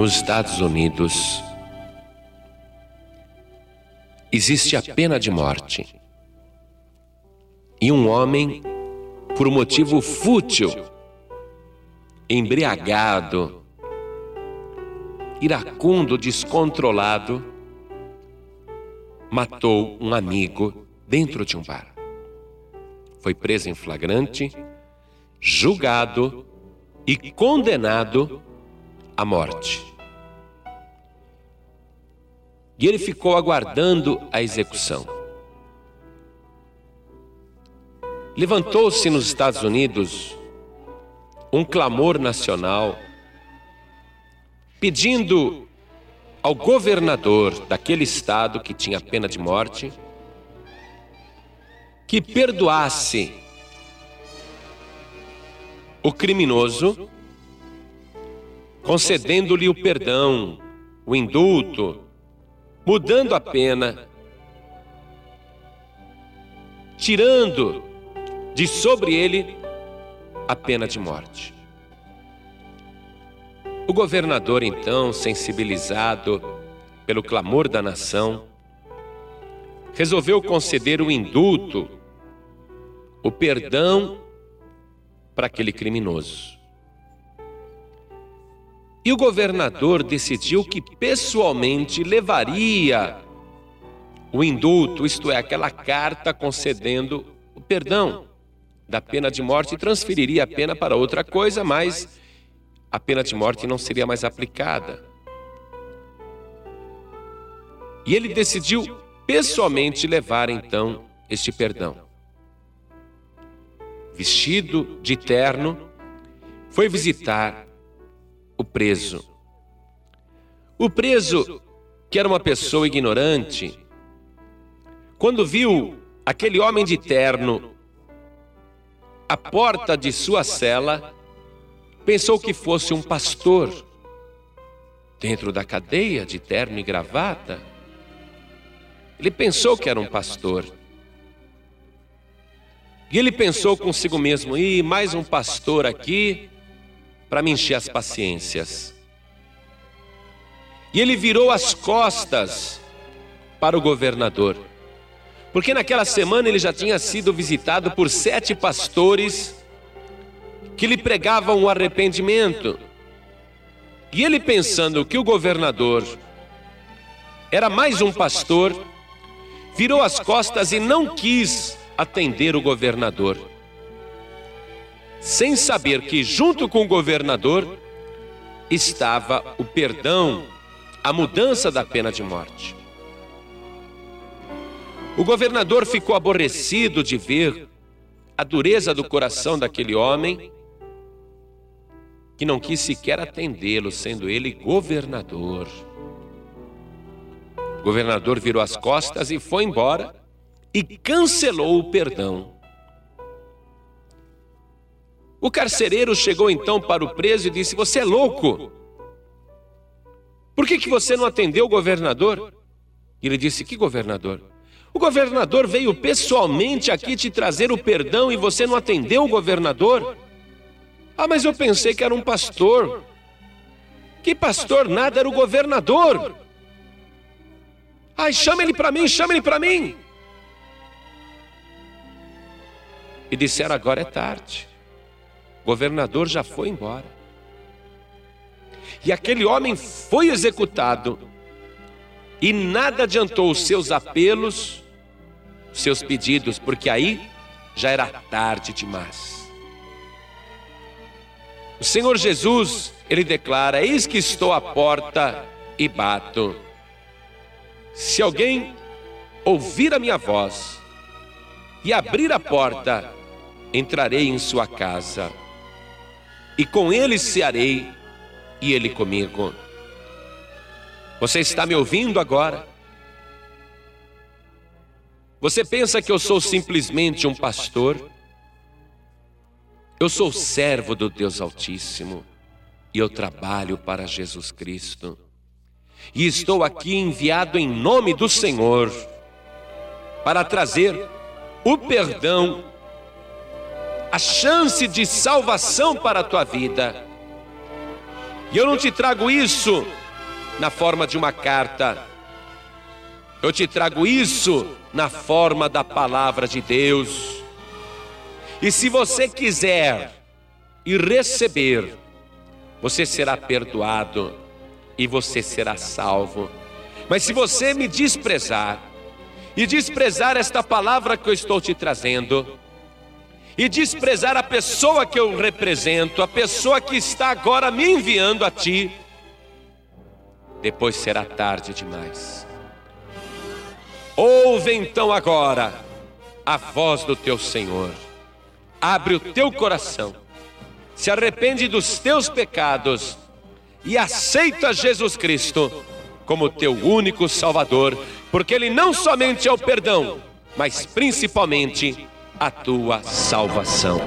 nos Estados Unidos existe a pena de morte. E um homem, por motivo fútil, embriagado, iracundo, descontrolado, matou um amigo dentro de um bar. Foi preso em flagrante, julgado e condenado à morte. E ele ficou aguardando a execução. Levantou-se nos Estados Unidos um clamor nacional pedindo ao governador daquele estado que tinha pena de morte que perdoasse o criminoso, concedendo-lhe o perdão, o indulto, mudando a pena, tirando de sobre ele a pena de morte. O governador, então, sensibilizado pelo clamor da nação, resolveu conceder o indulto, o perdão para aquele criminoso. E o governador decidiu que pessoalmente levaria o indulto, isto é, aquela carta concedendo o perdão da pena de morte transferiria a pena para outra coisa, mas a pena de morte não seria mais aplicada. E ele decidiu pessoalmente levar então este perdão. Vestido de terno, foi visitar o preso. O preso, que era uma pessoa ignorante, quando viu aquele homem de terno à porta de sua cela, pensou que fosse um pastor dentro da cadeia de terno e gravata. Ele pensou que era um pastor. E ele pensou consigo mesmo: e mais um pastor aqui para me encher as paciências. E ele virou as costas para o governador, porque naquela semana ele já tinha sido visitado por sete pastores que lhe pregavam o arrependimento. E ele pensando que o governador era mais um pastor, virou as costas e não quis atender o governador sem saber que, junto com o governador, estava o perdão, a mudança da pena de morte. O governador ficou aborrecido de ver a dureza do coração daquele homem, que não quis sequer atendê-lo, sendo ele governador. O governador virou as costas e foi embora e cancelou o perdão. O carcereiro chegou então para o preso e disse: Você é louco? Por que, que você não atendeu o governador? E ele disse: Que governador? O governador veio pessoalmente aqui te trazer o perdão e você não atendeu o governador? Ah, mas eu pensei que era um pastor. Que pastor nada, era o governador. Ai, chama ele para mim, chama ele para mim. E disseram: agora é tarde. O governador já foi embora. E aquele homem foi executado. E nada adiantou os seus apelos, os seus pedidos, porque aí já era tarde demais. O Senhor Jesus, ele declara: Eis que estou à porta e bato. Se alguém ouvir a minha voz e abrir a porta, entrarei em sua casa e com ele cearei, e ele comigo. Você está me ouvindo agora? Você pensa que eu sou simplesmente um pastor? Eu sou servo do Deus Altíssimo e eu trabalho para Jesus Cristo. E estou aqui enviado em nome do Senhor para trazer o perdão a chance de salvação para a tua vida. E eu não te trago isso na forma de uma carta. Eu te trago isso na forma da palavra de Deus. E se você quiser e receber, você será perdoado e você será salvo. Mas se você me desprezar, e desprezar esta palavra que eu estou te trazendo, e desprezar a pessoa que eu represento, a pessoa que está agora me enviando a ti, depois será tarde demais. Ouve então agora a voz do teu Senhor, abre o teu coração, se arrepende dos teus pecados e aceita Jesus Cristo como teu único Salvador, porque Ele não somente é o perdão, mas principalmente a tua salvação.